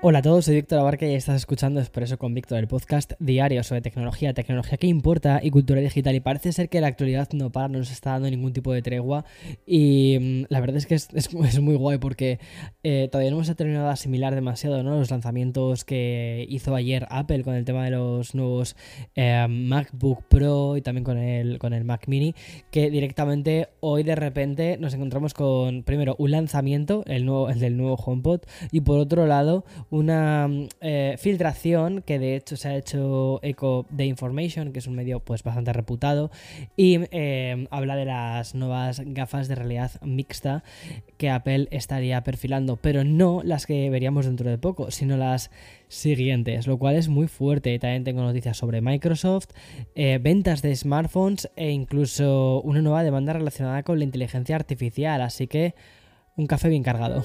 Hola a todos, soy Víctor Abarca y estás escuchando Expreso con Víctor, el podcast diario sobre tecnología, tecnología que importa y cultura digital. Y parece ser que la actualidad no para, no nos está dando ningún tipo de tregua. Y mm, la verdad es que es, muy guay porque eh, todavía no hemos terminado de asimilar demasiado ¿no? los lanzamientos que hizo ayer Apple con el tema de los nuevos eh, MacBook Pro y también con el, con el Mac Mini. Que directamente hoy de repente nos encontramos con, primero, un lanzamiento, el, nuevo, el del nuevo HomePod, y por otro lado, una eh, filtración que de hecho se ha hecho eco de Information, que es un medio pues bastante reputado, y eh, habla de las nuevas gafas de realidad mixta que Apple estaría perfilando, pero no las que veríamos dentro de poco, sino las siguientes, lo cual es muy fuerte. También tengo noticias sobre Microsoft, eh, ventas de smartphones e incluso una nueva demanda relacionada con la inteligencia artificial, así que un café bien cargado.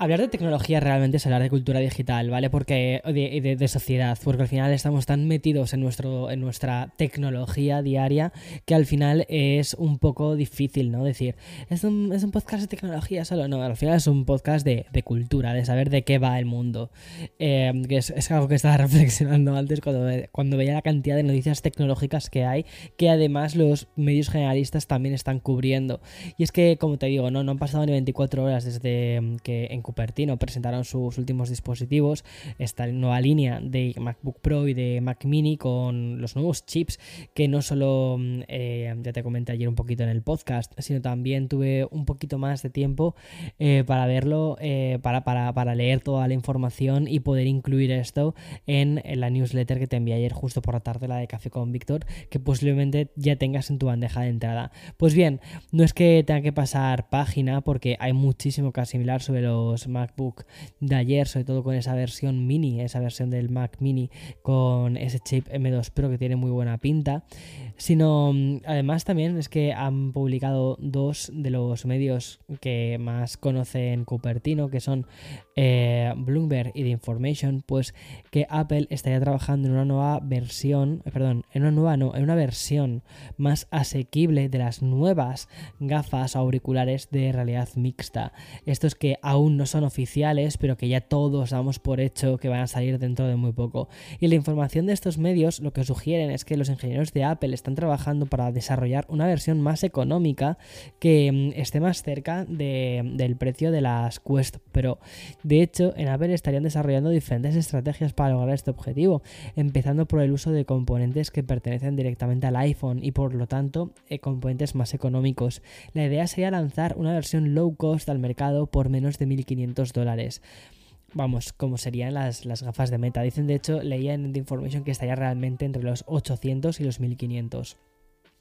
Hablar de tecnología realmente es hablar de cultura digital, ¿vale? Porque de, de, de, sociedad, porque al final estamos tan metidos en, nuestro, en nuestra tecnología diaria que al final es un poco difícil, ¿no? Decir, ¿es un, es un podcast de tecnología solo? No, al final es un podcast de, de cultura, de saber de qué va el mundo. Eh, que es, es, algo que estaba reflexionando antes cuando, cuando veía la cantidad de noticias tecnológicas que hay, que además los medios generalistas también están cubriendo. Y es que, como te digo, no, no han pasado ni 24 horas desde que en Cupertino presentaron sus últimos dispositivos, esta nueva línea de MacBook Pro y de Mac Mini con los nuevos chips que no solo, eh, ya te comenté ayer un poquito en el podcast, sino también tuve un poquito más de tiempo eh, para verlo, eh, para, para, para, leer toda la información y poder incluir esto en, la newsletter que te envié ayer justo por la tarde, la de Café con Víctor, que posiblemente ya tengas en tu bandeja de entrada. Pues bien, no es que tenga que pasar página porque hay muchísimo que asimilar sobre los MacBook de ayer, sobre todo con esa versión mini, esa versión del Mac mini con ese chip M2 Pro que tiene muy buena pinta, sino además también es que han publicado dos de los medios que más conocen Cupertino, que son eh, Bloomberg y The Information, pues que Apple estaría trabajando en una nueva versión, eh, perdón, en una nueva no, en una versión más asequible de las nuevas gafas auriculares de realidad mixta. Estos que aún no son oficiales, pero que ya todos damos por hecho que van a salir dentro de muy poco. Y la información de estos medios lo que sugieren es que los ingenieros de Apple están trabajando para desarrollar una versión más económica que mm, esté más cerca de, del precio de las Quest Pro. De hecho, en Apple estarían desarrollando diferentes estrategias para lograr este objetivo, empezando por el uso de componentes que pertenecen directamente al iPhone y por lo tanto eh, componentes más económicos. La idea sería lanzar una versión low cost al mercado por menos de 1500 dólares vamos, como serían las, las, gafas de meta. Dicen, de hecho, leía en The Information que estaría realmente entre los 800 y los 1500.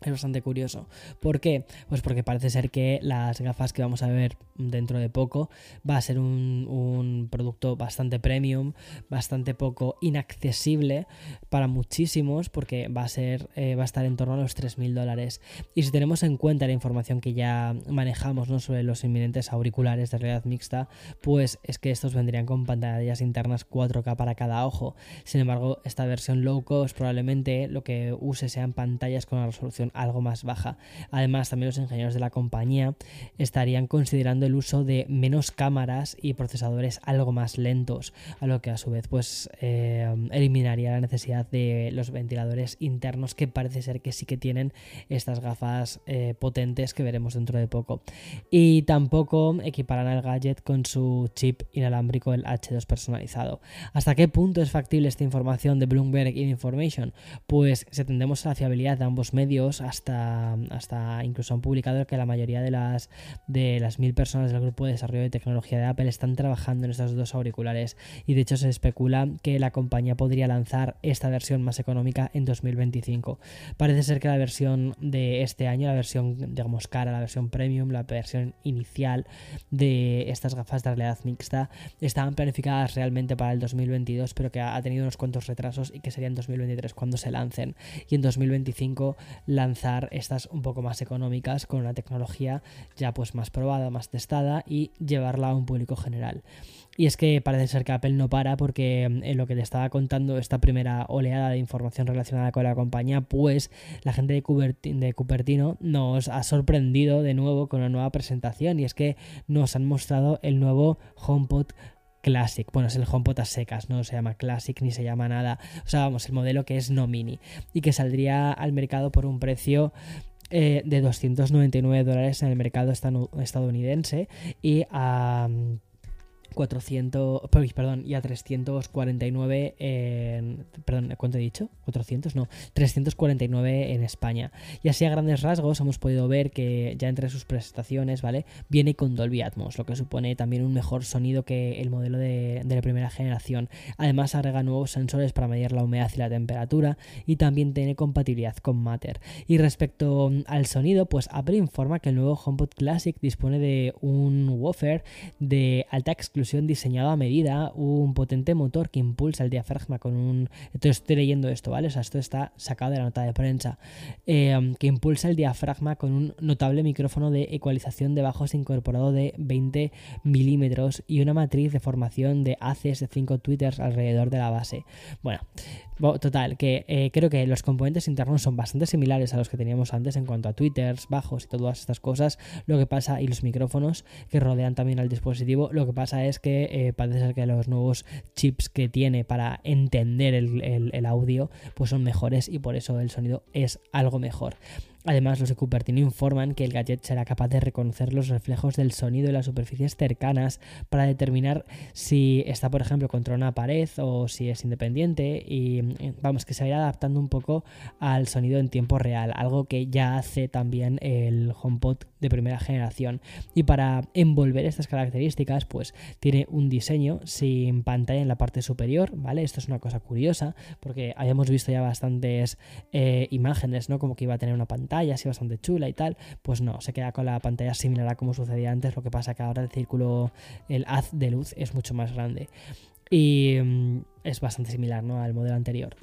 Es bastante curioso. ¿Por qué? Pues porque parece ser que las gafas que vamos a ver dentro de poco va a ser un, un producto bastante premium, bastante poco inaccesible para muchísimos, porque va a ser, eh, va a estar en torno a los 3.000 dólares. Y si tenemos en cuenta la información que ya manejamos ¿no? sobre los inminentes auriculares de realidad mixta, pues es que estos vendrían con pantallas internas 4K para cada ojo. Sin embargo, esta versión low cost probablemente lo que use sean pantallas con una resolución algo más baja. Además, también los ingenieros de la compañía estarían considerando el uso de menos cámaras y procesadores algo más lentos, a lo que a su vez pues eh, eliminaría la necesidad de los ventiladores internos que parece ser que sí que tienen estas gafas eh, potentes que veremos dentro de poco. Y tampoco equiparán el gadget con su chip inalámbrico, el H2 personalizado. ¿Hasta qué punto es factible esta información de Bloomberg Information? Pues si atendemos a la fiabilidad de ambos medios, hasta, hasta incluso han publicado que la mayoría de las, de las mil personas del grupo de desarrollo de tecnología de Apple están trabajando en estos dos auriculares y de hecho se especula que la compañía podría lanzar esta versión más económica en 2025. Parece ser que la versión de este año, la versión digamos cara, la versión premium, la versión inicial de estas gafas de realidad mixta estaban planificadas realmente para el 2022 pero que ha tenido unos cuantos retrasos y que sería en 2023 cuando se lancen y en 2025 lanzar estas un poco más económicas con una tecnología ya pues más probada, más testada y llevarla a un público general. Y es que parece ser que Apple no para porque mm, en lo que te estaba contando esta primera oleada de información relacionada con la compañía, pues la gente de, Cupertino nos ha sorprendido de nuevo con una nueva presentación y es que nos han mostrado el nuevo HomePod Classic. Bueno, es el HomePod secas, no se llama Classic ni se llama nada. O sea, vamos, el modelo que es no mini y que saldría al mercado por un precio eh, de 299 dólares en el mercado estadounidense y a... 400, perdón, y a 349 en, perdón, ¿cuánto he dicho? 400, no, 349 en España. Y así a grandes rasgos hemos podido ver que ya entre sus prestaciones, ¿vale? Viene con Dolby Atmos, lo que supone también un mejor sonido que el modelo de, de la primera generación. Además agrega nuevos sensores para medir la humedad y la temperatura y también tiene compatibilidad con Matter. Y respecto al sonido, pues Apple informa que el nuevo HomePod Classic dispone de un woofer de alta diseñado a medida, un potente motor que impulsa el diafragma con un... Estoy leyendo esto, ¿vale? O sea, esto está sacado de la nota de prensa. Eh, que impulsa el diafragma con un notable micrófono de ecualización de bajos incorporado de 20 milímetros y una matriz de formación de haces de 5 tweeters alrededor de la base. Bueno, total, que eh, creo que los componentes internos son bastante similares a los que teníamos antes en cuanto a tweeters, bajos y todas estas cosas. Lo que pasa, y los micrófonos que rodean también al dispositivo, lo que pasa es que eh, parece ser que los nuevos chips que tiene para entender el audio pues son mejores y por eso el sonido es algo mejor. Además, los de Cupertino informan que el gadget será capaz de reconocer los reflejos del sonido en las superficies cercanas para determinar si está, por ejemplo, contra una pared o si es independiente y vamos, que se vaya adaptando un poco al sonido en tiempo real, algo que ya hace también el HomePod de primera generación. Y para envolver estas características, pues tiene un diseño sin pantalla en la parte superior, ¿vale? Esto es una cosa curiosa porque habíamos visto ya bastantes eh, imágenes, ¿no? Como que iba a tener una pantalla así bastante chula y tal, pues no, se queda con la pantalla similar a como sucedía antes, lo que pasa que ahora el círculo, el haz de luz es mucho más grande y mm, es bastante similar ¿no? al modelo anterior.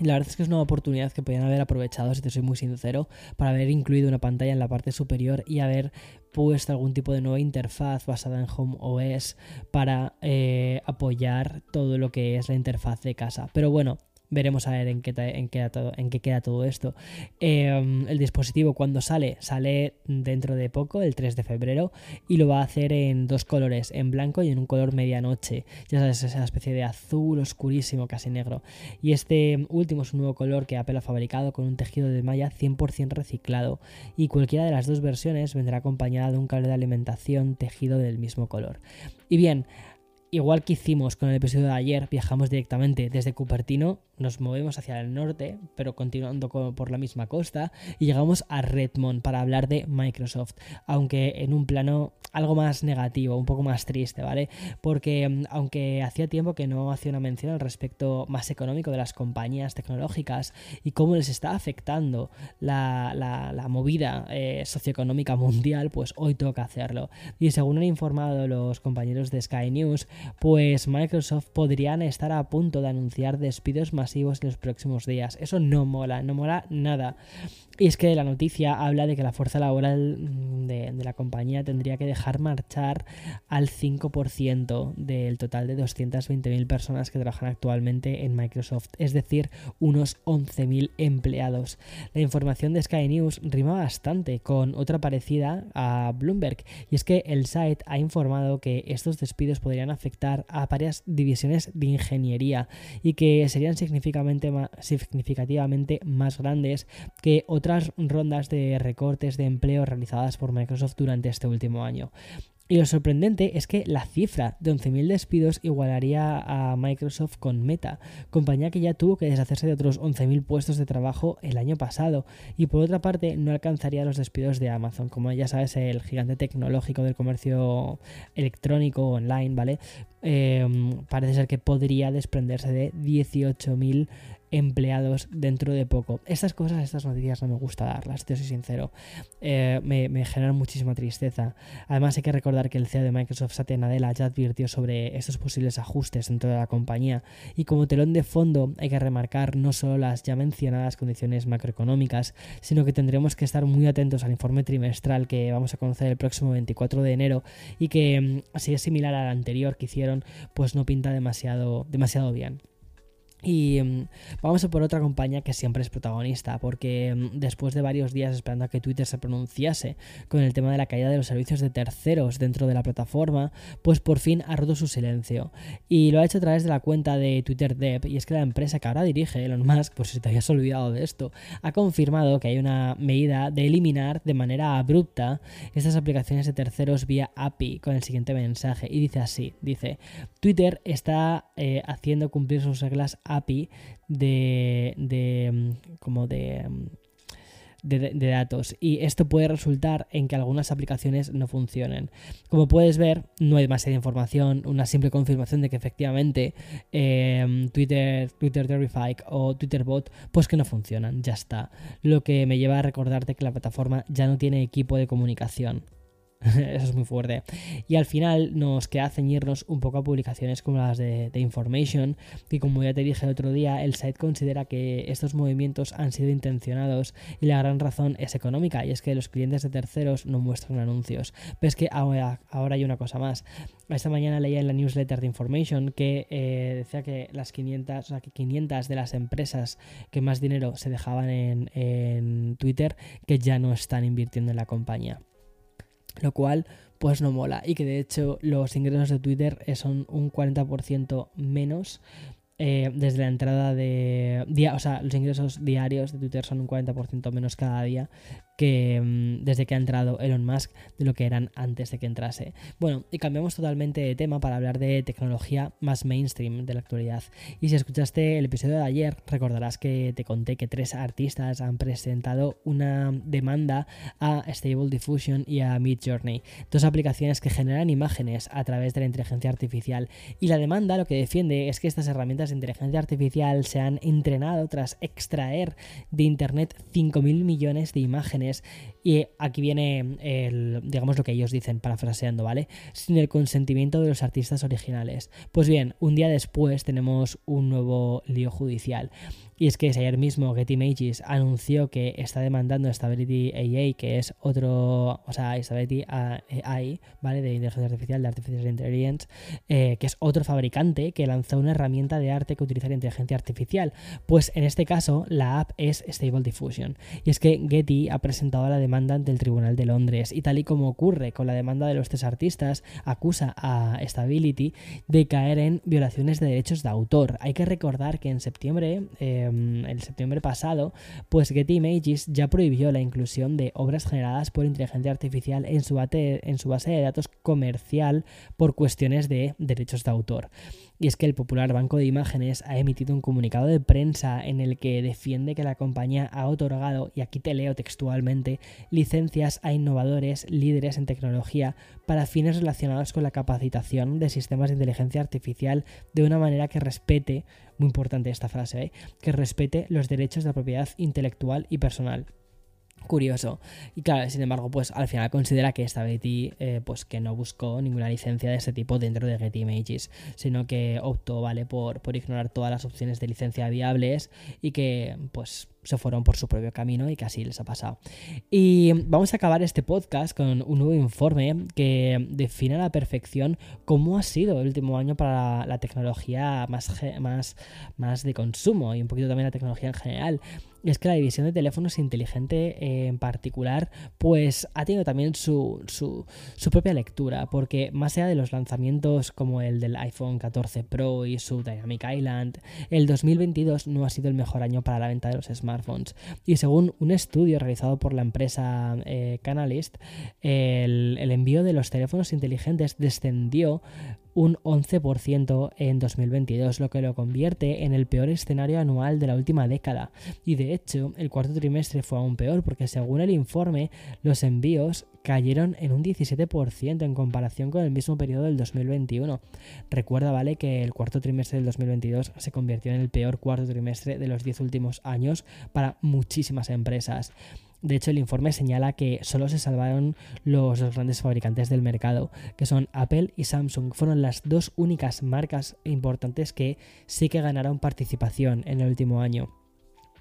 la verdad es que es una oportunidad que podían haber aprovechado, si te soy muy sincero, para haber incluido una pantalla en la parte superior y haber puesto algún tipo de nueva interfaz basada en Home OS para eh, apoyar todo lo que es la interfaz de casa. Pero bueno, Veremos a ver en qué, en queda, todo, en qué queda todo esto. Em, el dispositivo cuando sale, sale dentro de poco, el 3 de febrero, y lo va a hacer en dos colores, en blanco y en un color medianoche. Ya sabes, esa especie de azul oscurísimo, casi negro. Y este último es un nuevo color que Apple ha fabricado con un tejido de malla 100% reciclado. Y cualquiera de las dos versiones vendrá acompañada de un cable de alimentación tejido del mismo color. Y bien, Igual que hicimos con el episodio de ayer, viajamos directamente desde Cupertino, nos movemos hacia el norte, pero continuando por la misma costa, y llegamos a Redmond para hablar de Microsoft, aunque en un plano algo más negativo, un poco más triste, ¿vale? Porque mm, aunque hacía tiempo que no hacía una mención al respecto más económico de las compañías tecnológicas y cómo les está afectando la, movida eh, socioeconómica mundial, pues hoy toca hacerlo. Y según han informado los compañeros de Sky News, pues Microsoft podrían estar a punto de anunciar despidos masivos en los próximos días. Eso no mola, no mola nada. Y es que la noticia habla de que la fuerza laboral de, la compañía tendría que dejar marchar al 5% del total de 220.000 personas que trabajan actualmente en Microsoft, es decir, unos 11.000 empleados. La información de Sky News rima bastante con otra parecida a Bloomberg, y es que el site ha informado que estos despidos podrían afectar a varias divisiones de ingeniería y que serían significativamente más grandes que otras rondas de recortes de empleo realizadas por Microsoft durante este último año. Y lo sorprendente es que la cifra de 11.000 despidos igualaría a Microsoft con Meta, compañía que ya tuvo que deshacerse de otros 11.000 puestos de trabajo el año pasado. Y por otra parte, no alcanzaría los despidos de Amazon, como ya sabes, el gigante tecnológico del comercio electrónico online, ¿vale? Em, parece ser que podría desprenderse de 18.000 empleados dentro de poco. Estas cosas, estas noticias no me gusta darlas, te soy sincero. Eh, me, generan muchísima tristeza. Además hay que recordar que el CEO de Microsoft, Satya Nadella, ya advirtió sobre estos posibles ajustes dentro de la compañía. Y como telón de fondo hay que remarcar no solo las ya mencionadas condiciones macroeconómicas, sino que tendremos que estar muy atentos al informe trimestral que vamos a conocer el próximo 24 de enero y que mm, si es similar al anterior que hicieron, pues no pinta demasiado, demasiado bien. Y mm, vamos a por otra compañía que siempre es protagonista, porque mm, después de varios días esperando a que Twitter se pronunciase con el tema de la caída de los servicios de terceros dentro de la plataforma, pues por fin ha roto su silencio. Y lo ha hecho a través de la cuenta de Twitter Dev, y es que la empresa que ahora dirige, Elon Musk, por si te habías olvidado de esto, ha confirmado que hay una medida de eliminar de manera abrupta estas aplicaciones de terceros vía API con el siguiente mensaje. Y dice así, dice, Twitter está eh, haciendo cumplir sus reglas API de, de mm, como de, mm, de, de, datos y esto puede resultar en que algunas aplicaciones no funcionen. Como puedes ver, no hay demasiada información, una simple confirmación de que efectivamente eh, Twitter, Twitter Terrific o Twitter Bot pues que no funcionan, ya está. Lo que me lleva a recordarte que la plataforma ya no tiene equipo de comunicación. Eso es muy fuerte. Y al final nos queda ceñirnos un poco a publicaciones como las de, Information, que como ya te dije el otro día, el site considera que estos movimientos han sido intencionados y la gran razón es económica, y es que los clientes de terceros no muestran anuncios. Pero es que ahora, hay una cosa más. Esta mañana leía en la newsletter de Information que eh, decía que las 500, o sea, que 500 de las empresas que más dinero se dejaban en, en Twitter que ya no están invirtiendo en la compañía lo cual pues no mola. Y que de hecho los ingresos de Twitter son un 40% menos eh, desde la entrada de día, o sea, los ingresos diarios de Twitter son un 40% menos cada día que mm, desde que ha entrado Elon Musk de lo que eran antes de que entrase. Bueno, y cambiamos totalmente de tema para hablar de tecnología más mainstream de la actualidad. Y si escuchaste el episodio de ayer, recordarás que te conté que tres artistas han presentado una demanda a Stable Diffusion y a Midjourney, dos aplicaciones que generan imágenes a través de la inteligencia artificial. Y la demanda lo que defiende es que estas herramientas de inteligencia artificial se han entrenado tras extraer de Internet 5.000 millones de imágenes y aquí viene el, digamos lo que ellos dicen parafraseando, ¿vale? Sin el consentimiento de los artistas originales. Pues bien, un día después tenemos un nuevo lío judicial. Y es que ayer mismo Getty Images anunció que está demandando Stability AI, que es otro, o sea, Stability AI, ¿vale? De inteligencia artificial, de Artificial Intelligence, eh, que es otro fabricante que lanzó una herramienta de arte que utiliza la inteligencia artificial. Pues en este caso, la app es Stable Diffusion. Y es que Getty ha presentado la demanda ante el Tribunal de Londres. Y tal y como ocurre con la demanda de los tres artistas, acusa a Stability de caer en violaciones de derechos de autor. Hay que recordar que en septiembre. Eh, Em, el septiembre pasado, pues Getty Images ya prohibió la inclusión de obras generadas por inteligencia artificial en su, en su base de datos comercial por cuestiones de derechos de autor. Y es que el popular banco de imágenes ha emitido un comunicado de prensa en el que defiende que la compañía ha otorgado, y aquí te leo textualmente, licencias a innovadores líderes en tecnología para fines relacionados con la capacitación de sistemas de inteligencia artificial de una manera que respete, muy importante esta frase, ¿eh? que respete los derechos de la propiedad intelectual y personal curioso. Y claro, sin embargo, pues al final considera que esta Betty, eh, pues que no buscó ninguna licencia de este tipo dentro de Getty Images, sino que optó, ¿vale? Por, por ignorar todas las opciones de licencia viables y que, pues, se fueron por su propio camino y así les ha pasado. Y vamos a acabar este podcast con un nuevo informe que define a la perfección cómo ha sido el último año para la tecnología más, más, más de consumo y un poquito también la tecnología en general es que la división de teléfonos inteligente en particular, pues ha tenido también su, su, propia lectura, porque más allá de los lanzamientos como el del iPhone 14 Pro y su Dynamic Island, el 2022 no ha sido el mejor año para la venta de los Y según un estudio realizado por la empresa eh, Canalist, el, el envío de los teléfonos inteligentes descendió un 11% en 2022, lo que lo convierte en el peor escenario anual de la última década. Y de hecho, el cuarto trimestre fue aún peor porque según el informe, los envíos cayeron en un 17% en comparación con el mismo periodo del 2021. Recuerda, ¿vale?, que el cuarto trimestre del 2022 se convirtió en el peor cuarto trimestre de los 10 últimos años para muchísimas empresas. De hecho, el informe señala que solo se salvaron los dos grandes fabricantes del mercado, que son Apple y Samsung. Fueron las dos únicas marcas importantes que sí que ganaron participación en el último año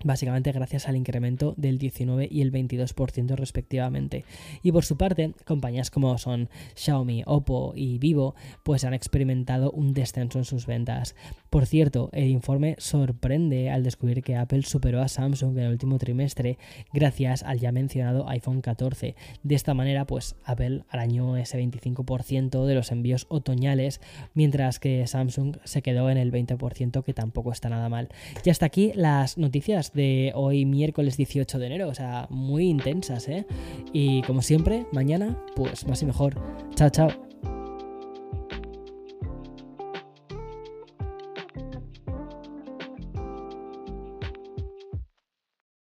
básicamente gracias al incremento del 19 y el 22% respectivamente. Y por su parte, compañías como son Xiaomi, Oppo y Vivo, pues han experimentado un descenso en sus ventas. Por cierto, el informe sorprende al descubrir que Apple superó a Samsung en el último trimestre gracias al ya mencionado iPhone 14. De esta manera, pues Apple arañó ese 25% de los envíos otoñales, mientras que Samsung se quedó en el 20%, que tampoco está nada mal. Y hasta aquí las noticias de hoy miércoles 18 de enero, o sea, muy intensas, ¿eh? Y como siempre, mañana, pues más y mejor. Chao, chao.